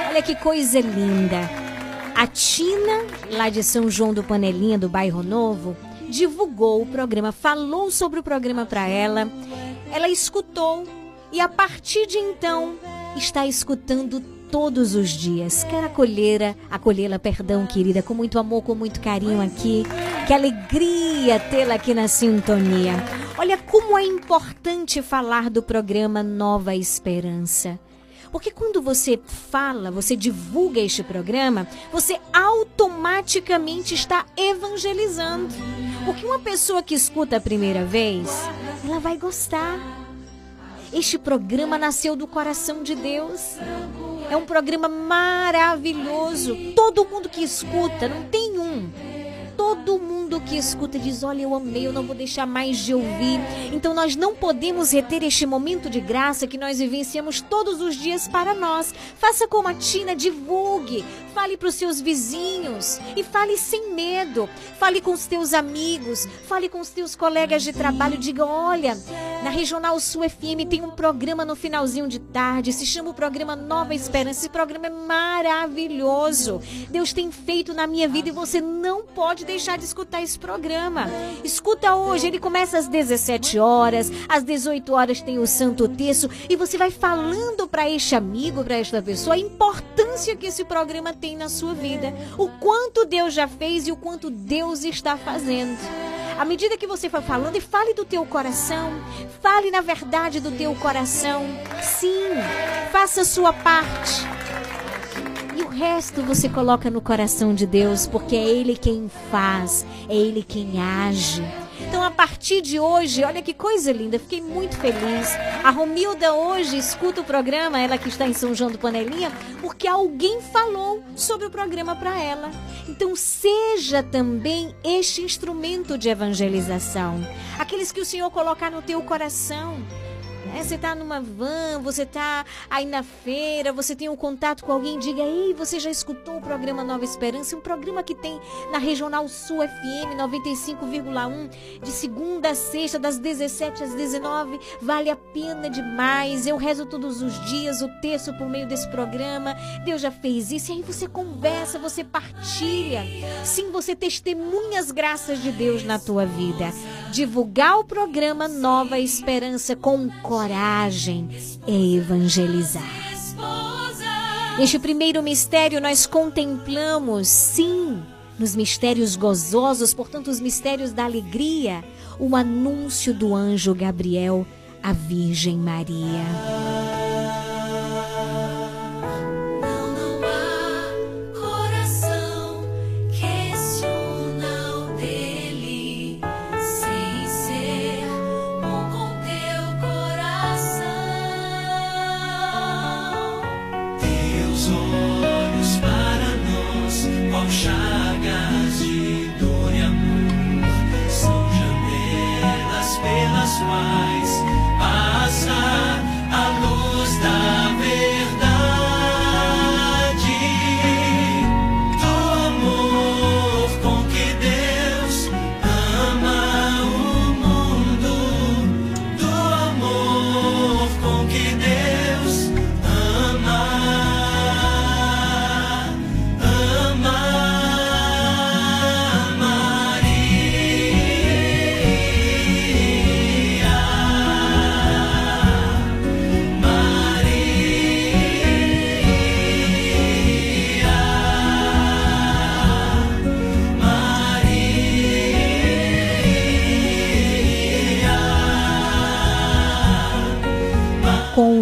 Olha que coisa linda. A Tina, lá de São João do Panelinha, do Bairro Novo, divulgou o programa, falou sobre o programa para ela. Ela escutou e a partir de então está escutando todos os dias. Quero acolhê-la, acolhê-la, perdão, querida, com muito amor, com muito carinho aqui. Que alegria tê-la aqui na sintonia. Olha como é importante falar do programa Nova Esperança. Porque quando você fala, você divulga este programa, você automaticamente está evangelizando. Porque uma pessoa que escuta a primeira vez, ela vai gostar. Este programa nasceu do coração de Deus. É um programa maravilhoso. Todo mundo que escuta, não tem um todo mundo que escuta diz: Olha, eu amei, eu não vou deixar mais de ouvir. Então nós não podemos reter este momento de graça que nós vivenciamos todos os dias para nós. Faça como a Tina, divulgue, fale para os seus vizinhos e fale sem medo. Fale com os teus amigos, fale com os teus colegas de trabalho. Diga: Olha, na Regional Sul FM tem um programa no finalzinho de tarde, se chama o programa Nova Esperança. Esse programa é maravilhoso. Deus tem feito na minha vida e você não pode deixar de escutar esse programa. Escuta hoje, ele começa às 17 horas, às 18 horas tem o Santo Terço e você vai falando para este amigo, para esta pessoa, a importância que esse programa tem na sua vida, o quanto Deus já fez e o quanto Deus está fazendo. À medida que você for falando, e fale do teu coração, fale na verdade do teu coração. Sim, faça a sua parte. O resto você coloca no coração de Deus, porque é Ele quem faz, é Ele quem age. Então, a partir de hoje, olha que coisa linda, fiquei muito feliz. A Romilda hoje escuta o programa, ela que está em São João do Panelinha, porque alguém falou sobre o programa para ela. Então, seja também este instrumento de evangelização. Aqueles que o Senhor colocar no teu coração. É, você está numa van, você está aí na feira, você tem um contato com alguém, diga, ei, você já escutou o programa Nova Esperança? Um programa que tem na Regional Sul FM 95,1, de segunda a sexta, das 17 às 19. Vale a pena demais. Eu rezo todos os dias o texto por meio desse programa. Deus já fez isso. E aí você conversa, você partilha. Sim, você testemunha as graças de Deus na tua vida. Divulgar o programa Nova Esperança com coragem é evangelizar. Neste primeiro mistério, nós contemplamos, sim, nos mistérios gozosos, portanto, os mistérios da alegria, o anúncio do anjo Gabriel à Virgem Maria.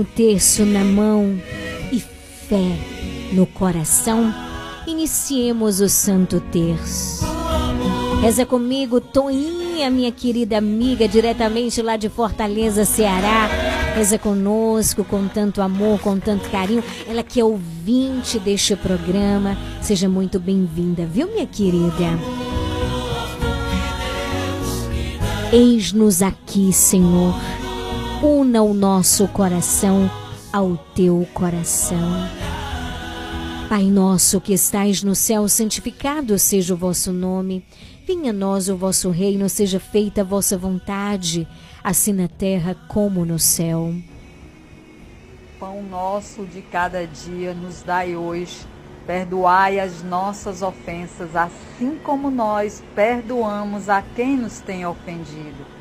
O terço na mão e fé no coração, iniciemos o Santo Terço. Reza comigo, Toinha, minha querida amiga, diretamente lá de Fortaleza, Ceará. Reza conosco com tanto amor, com tanto carinho. Ela que é ouvinte deste programa. Seja muito bem-vinda, viu, minha querida? Eis-nos aqui, Senhor. Una o nosso coração ao teu coração. Pai nosso que estais no céu, santificado seja o vosso nome. Venha a nós o vosso reino, seja feita a vossa vontade, assim na terra como no céu. Pão nosso de cada dia nos dai hoje. Perdoai as nossas ofensas, assim como nós perdoamos a quem nos tem ofendido.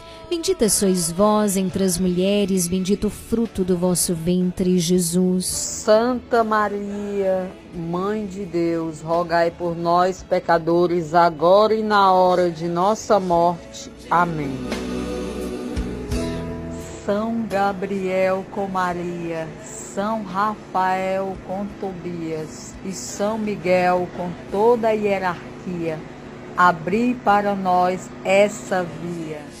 Bendita sois vós entre as mulheres, bendito o fruto do vosso ventre, Jesus. Santa Maria, Mãe de Deus, rogai por nós, pecadores, agora e na hora de nossa morte. Amém. São Gabriel com Maria, São Rafael com Tobias e São Miguel com toda a hierarquia, abri para nós essa via.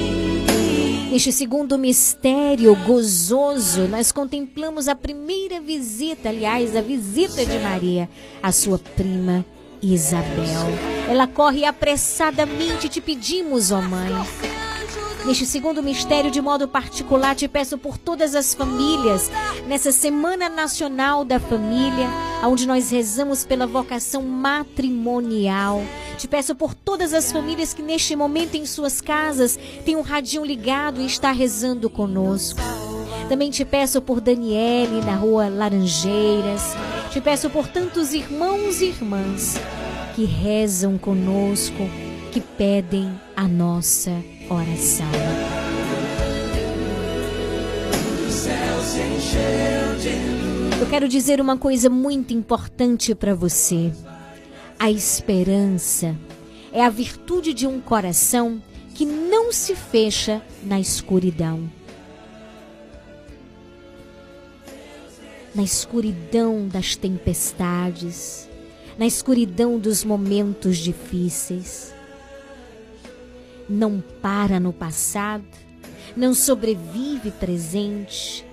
Neste segundo mistério gozoso, nós contemplamos a primeira visita, aliás, a visita de Maria, à sua prima Isabel. Ela corre apressadamente, te pedimos, ó Mãe. Neste segundo mistério, de modo particular, te peço por todas as famílias, nessa Semana Nacional da Família, onde nós rezamos pela vocação matrimonial. Te peço por todas as famílias que neste momento em suas casas têm um radinho ligado e está rezando conosco. Também te peço por Daniele na rua Laranjeiras. Te peço por tantos irmãos e irmãs que rezam conosco, que pedem a nossa oração. Eu quero dizer uma coisa muito importante para você. A esperança é a virtude de um coração que não se fecha na escuridão. Na escuridão das tempestades, na escuridão dos momentos difíceis. Não para no passado, não sobrevive presente,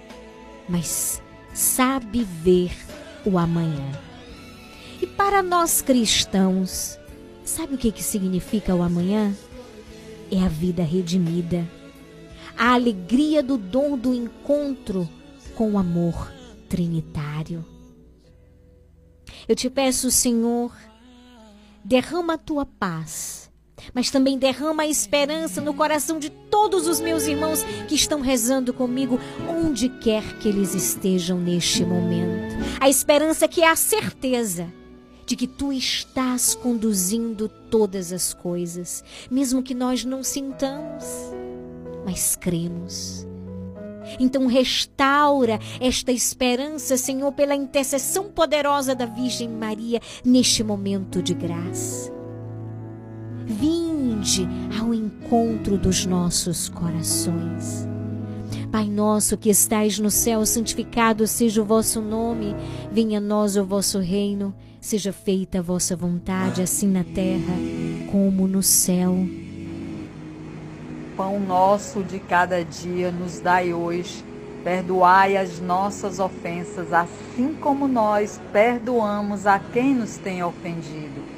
mas sabe ver o amanhã. E para nós cristãos, sabe o que, que significa o amanhã? É a vida redimida, a alegria do dom do encontro com o amor trinitário. Eu te peço, Senhor, derrama a tua paz, mas também derrama a esperança no coração de todos os meus irmãos que estão rezando comigo, onde quer que eles estejam neste momento. A esperança que é a certeza de que tu estás conduzindo todas as coisas, mesmo que nós não sintamos, mas cremos. Então restaura esta esperança, Senhor, pela intercessão poderosa da Virgem Maria neste momento de graça. Vinde ao encontro dos nossos corações. Pai nosso que estais no céu, santificado seja o vosso nome. Venha a nós o vosso reino. Seja feita a vossa vontade, assim na terra como no céu. Pão nosso de cada dia nos dai hoje. Perdoai as nossas ofensas, assim como nós perdoamos a quem nos tem ofendido.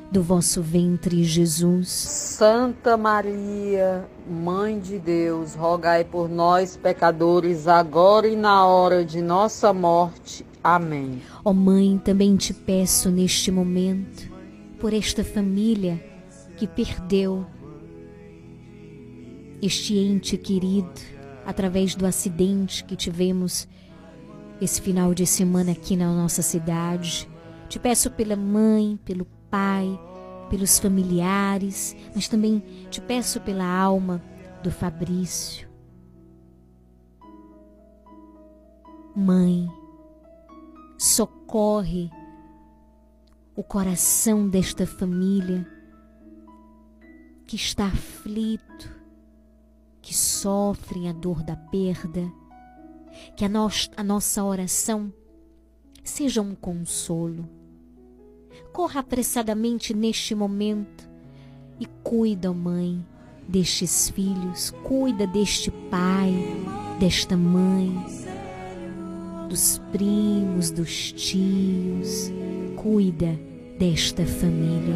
do vosso ventre, Jesus. Santa Maria, Mãe de Deus, rogai por nós, pecadores, agora e na hora de nossa morte. Amém. Ó Mãe, também te peço neste momento, por esta família que perdeu este ente querido através do acidente que tivemos esse final de semana aqui na nossa cidade. Te peço pela mãe, pelo pai, pelos familiares, mas também te peço pela alma do Fabrício. Mãe, socorre o coração desta família que está aflito, que sofre a dor da perda, que a, no a nossa oração seja um consolo. Corra apressadamente neste momento e cuida, mãe, destes filhos, cuida deste pai, desta mãe, dos primos, dos tios, cuida desta família.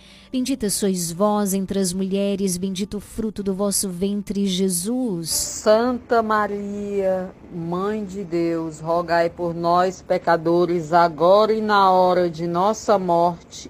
Bendita sois vós entre as mulheres, bendito o fruto do vosso ventre, Jesus. Santa Maria, Mãe de Deus, rogai por nós, pecadores, agora e na hora de nossa morte.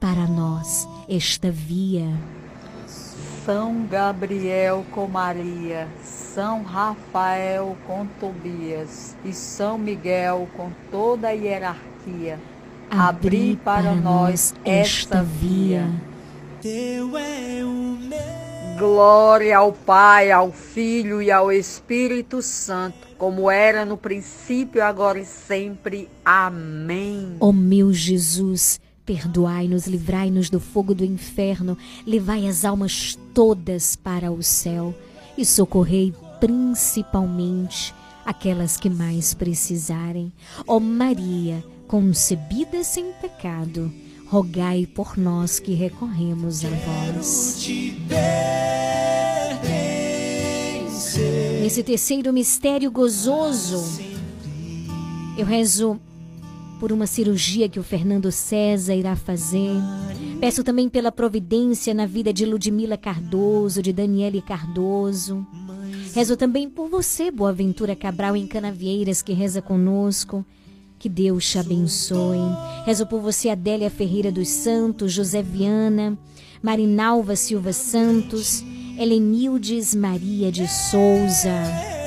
para nós esta via. São Gabriel com Maria, São Rafael com Tobias e São Miguel com toda a hierarquia. Abri para, nós esta via. Glória ao Pai, ao Filho e ao Espírito Santo, como era no princípio, agora e sempre. Amém. Ó meu Jesus, perdoai-nos, livrai-nos do fogo do inferno, levai as almas todas para o céu e socorrei principalmente aquelas que mais precisarem. Ó Maria, concebida sem pecado, rogai por nós que recorremos a vós. Nesse terceiro mistério gozoso, eu rezo por uma cirurgia que o Fernando César irá fazer. Peço também pela providência na vida de Ludmila Cardoso, de Daniele Cardoso. Rezo também por você, Boaventura Cabral, em Canavieiras, que reza conosco. Que Deus te abençoe. Rezo por você, Adélia Ferreira dos Santos, José Viana, Marinalva Silva Santos, Helenildes Maria de Souza.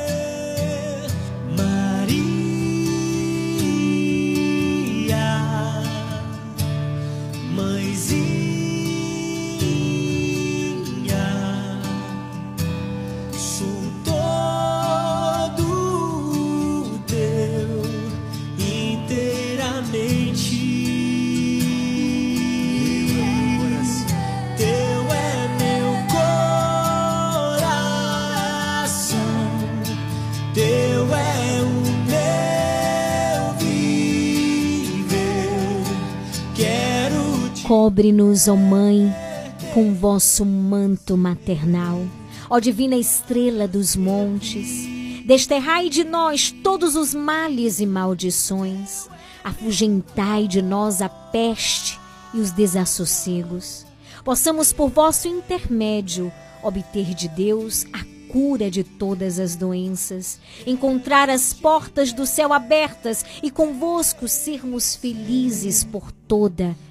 Cobre-nos, ó Mãe, com vosso manto maternal. Ó Divina Estrela dos montes, desterrai de nós todos os males e maldições. Afugentai de nós a peste e os desassossegos. Possamos, por vosso intermédio, obter de Deus a cura de todas as doenças, encontrar as portas do céu abertas e convosco sermos felizes por toda a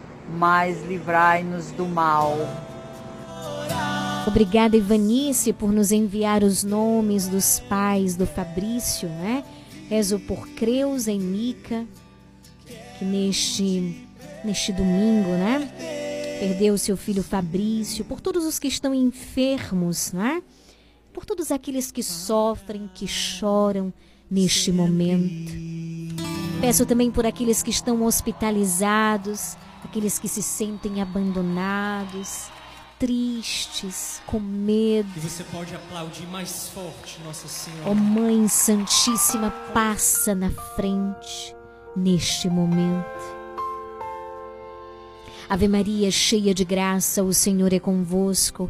mas livrai-nos do mal. Obrigada, Ivanice, por nos enviar os nomes dos pais do Fabrício, né? Rezo por Creuza e Mica, que neste, neste domingo, né? Perdeu seu filho Fabrício, por todos os que estão enfermos, né? Por todos aqueles que sofrem, que choram neste momento. Peço também por aqueles que estão hospitalizados, aqueles que se sentem abandonados, tristes, com medo. E você pode aplaudir mais forte, Nossa Senhora. Ó Mãe Santíssima, passa na frente neste momento. Ave Maria, cheia de graça, o Senhor é convosco.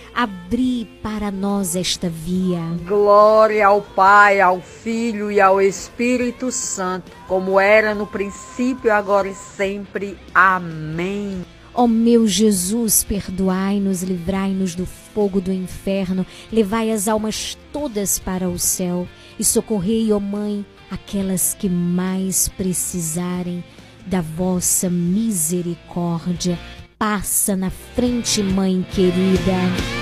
abri para nós esta via. Glória ao Pai, ao Filho e ao Espírito Santo, como era no princípio, agora e sempre. Amém. Ó meu Jesus, perdoai-nos, livrai-nos do fogo do inferno, levai as almas todas para o céu e socorrei, ó Mãe, aquelas que mais precisarem da vossa misericórdia. Passa na frente, Mãe querida.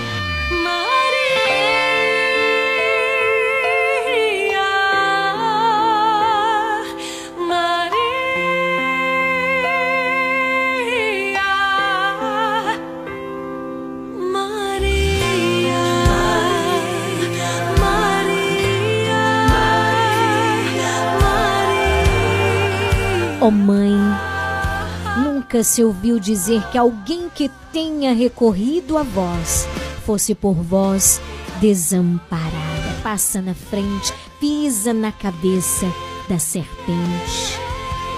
Mãe, nunca se ouviu dizer que alguém que tenha recorrido a vós fosse por vós desamparada. Passa na frente, pisa na cabeça da serpente.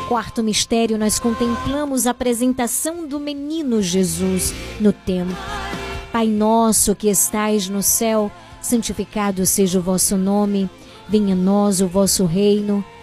Quarto mistério, nós contemplamos a apresentação do menino Jesus no templo. Pai nosso que estais no céu, santificado seja o vosso nome, venha a nós o vosso reino.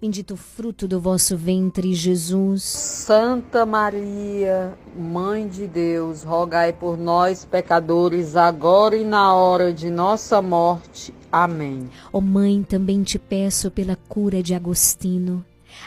bendito o fruto do vosso ventre, Jesus. Santa Maria, Mãe de Deus, rogai por nós, pecadores, agora e na hora de nossa morte. Amém. Ó Mãe, também te peço pela cura de Agostinho.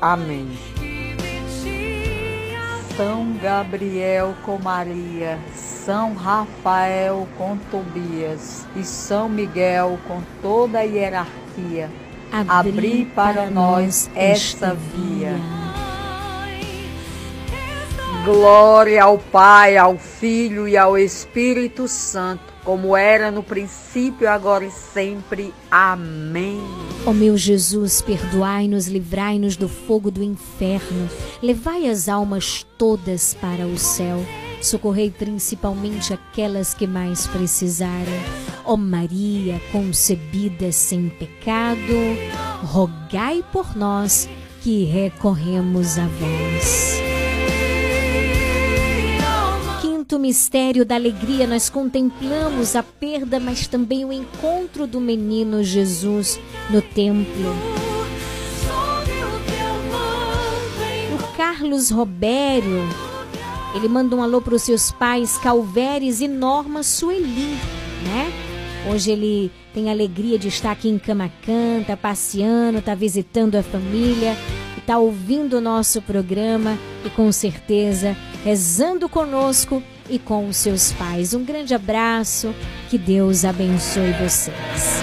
Amém. São Gabriel com Maria, São Rafael com Tobias e São Miguel com toda a hierarquia, abri, abri para, para nós esta via. Glória ao Pai, ao Filho e ao Espírito Santo, como era no princípio, agora e sempre. Amém. Ó meu Jesus, perdoai-nos, livrai-nos do fogo do inferno, levai as almas todas para o céu. Socorrei principalmente aquelas que mais precisarem. Ó Maria, concebida sem pecado, rogai por nós que recorremos a vós quinto mistério da alegria, nós contemplamos a perda, mas também o encontro do menino Jesus no templo. O Carlos Robério, ele manda um alô para os seus pais Calveres e Norma Sueli, né? Hoje ele tem a alegria de estar aqui em Camacan, tá passeando, tá visitando a família, está ouvindo o nosso programa e com certeza rezando conosco e com os seus pais. Um grande abraço, que Deus abençoe vocês.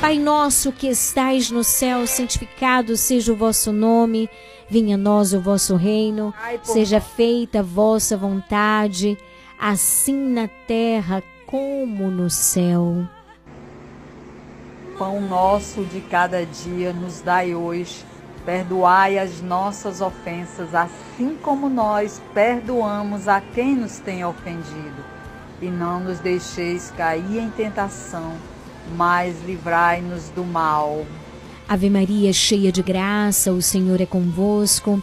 Pai nosso que estais no céu, santificado seja o vosso nome, venha a nós o vosso reino, seja feita a vossa vontade, assim na terra como no céu. Pão nosso de cada dia nos dai hoje Perdoai as nossas ofensas, assim como nós perdoamos a quem nos tem ofendido. E não nos deixeis cair em tentação, mas livrai-nos do mal. Ave Maria, cheia de graça, o Senhor é convosco.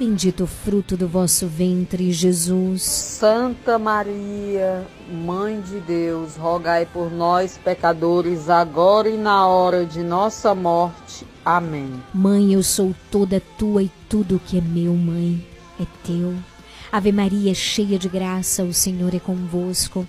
bendito o fruto do vosso ventre, Jesus. Santa Maria, Mãe de Deus, rogai por nós, pecadores, agora e na hora de nossa morte. Amém. Mãe, eu sou toda tua e tudo que é meu, mãe, é teu. Ave Maria, cheia de graça, o Senhor é convosco.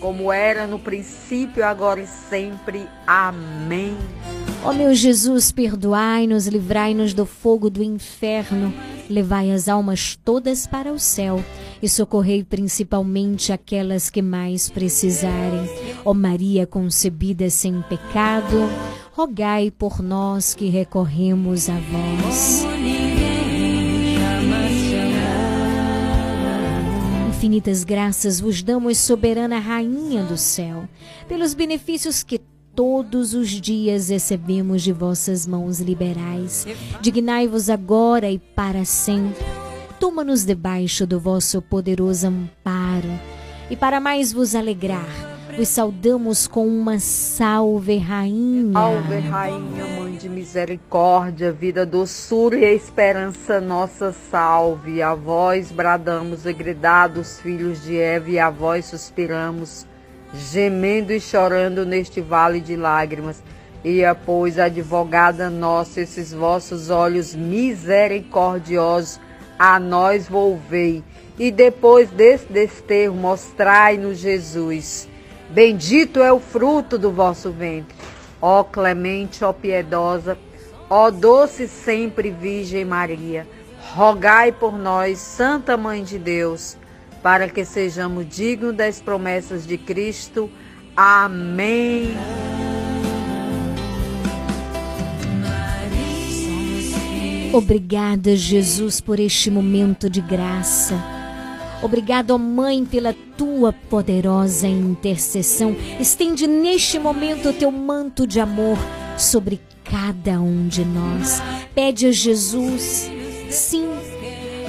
como era no princípio, agora e sempre. Amém. Ó meu Jesus, perdoai-nos, livrai-nos do fogo do inferno, levai as almas todas para o céu e socorrei principalmente aquelas que mais precisarem. Ó Maria concebida sem pecado, rogai por nós que recorremos a vós. Infinitas graças vos damos, soberana Rainha do céu, pelos benefícios que todos os dias recebemos de vossas mãos liberais. Dignai-vos agora e para sempre. Toma-nos debaixo do vosso poderoso amparo. E para mais vos alegrar, vos saudamos com uma salve, Rainha. Salve, Rainha, Mãe de Misericórdia, vida, doçura e esperança, nossa salve. A vós bradamos gridados, filhos de Eva, e a vós suspiramos gemendo e chorando neste vale de lágrimas. E pois, advogada nossa, esses vossos olhos misericordiosos a nós volvei. E depois desse desterro, mostrai-nos Jesus. Bendito é o fruto do vosso ventre. Ó clemente, ó piedosa, ó doce sempre Virgem Maria, rogai por nós, Santa Mãe de Deus para que sejamos dignos das promessas de Cristo. Amém. Obrigada, Jesus, por este momento de graça. Obrigado, ó Mãe, pela tua poderosa intercessão. Estende neste momento o teu manto de amor sobre cada um de nós. Pede a Jesus, sim,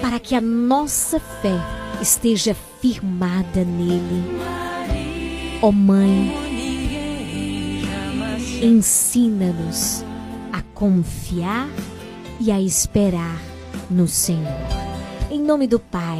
para que a nossa fé esteja firmada nele. Ó Mãe, ensina-nos a confiar e a esperar no Senhor. Em nome do Pai,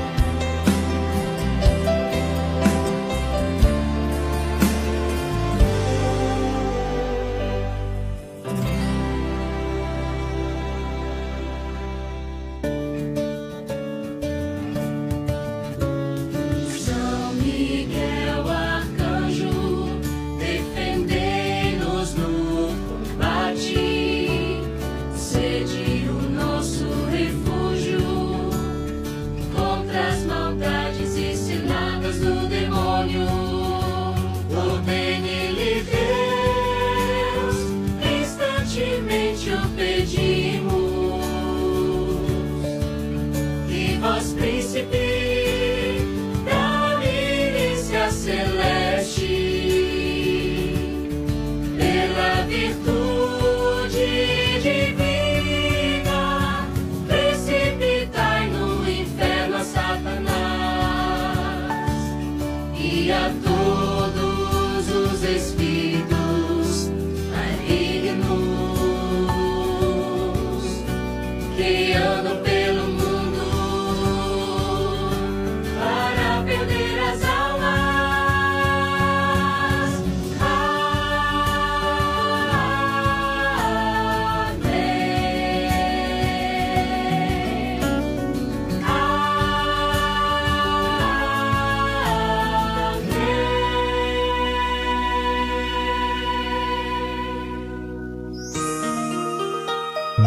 príncipe, David se acelerou.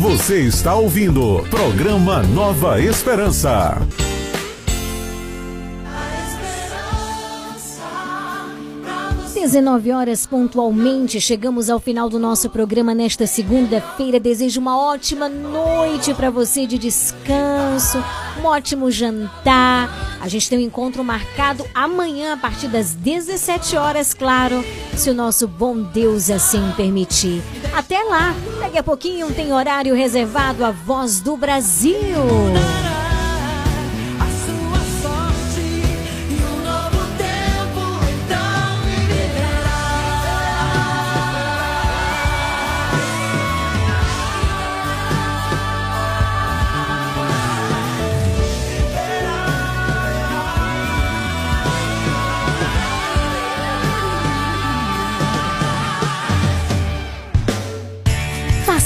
Você está ouvindo programa Nova Esperança. 19 horas pontualmente, chegamos ao final do nosso programa nesta segunda-feira. Desejo uma ótima noite para você de descanso, um ótimo jantar. A gente tem um encontro marcado amanhã a partir das 17 horas, claro, se o nosso bom Deus assim permitir. Até lá, daqui a pouquinho tem horário reservado à Voz do Brasil.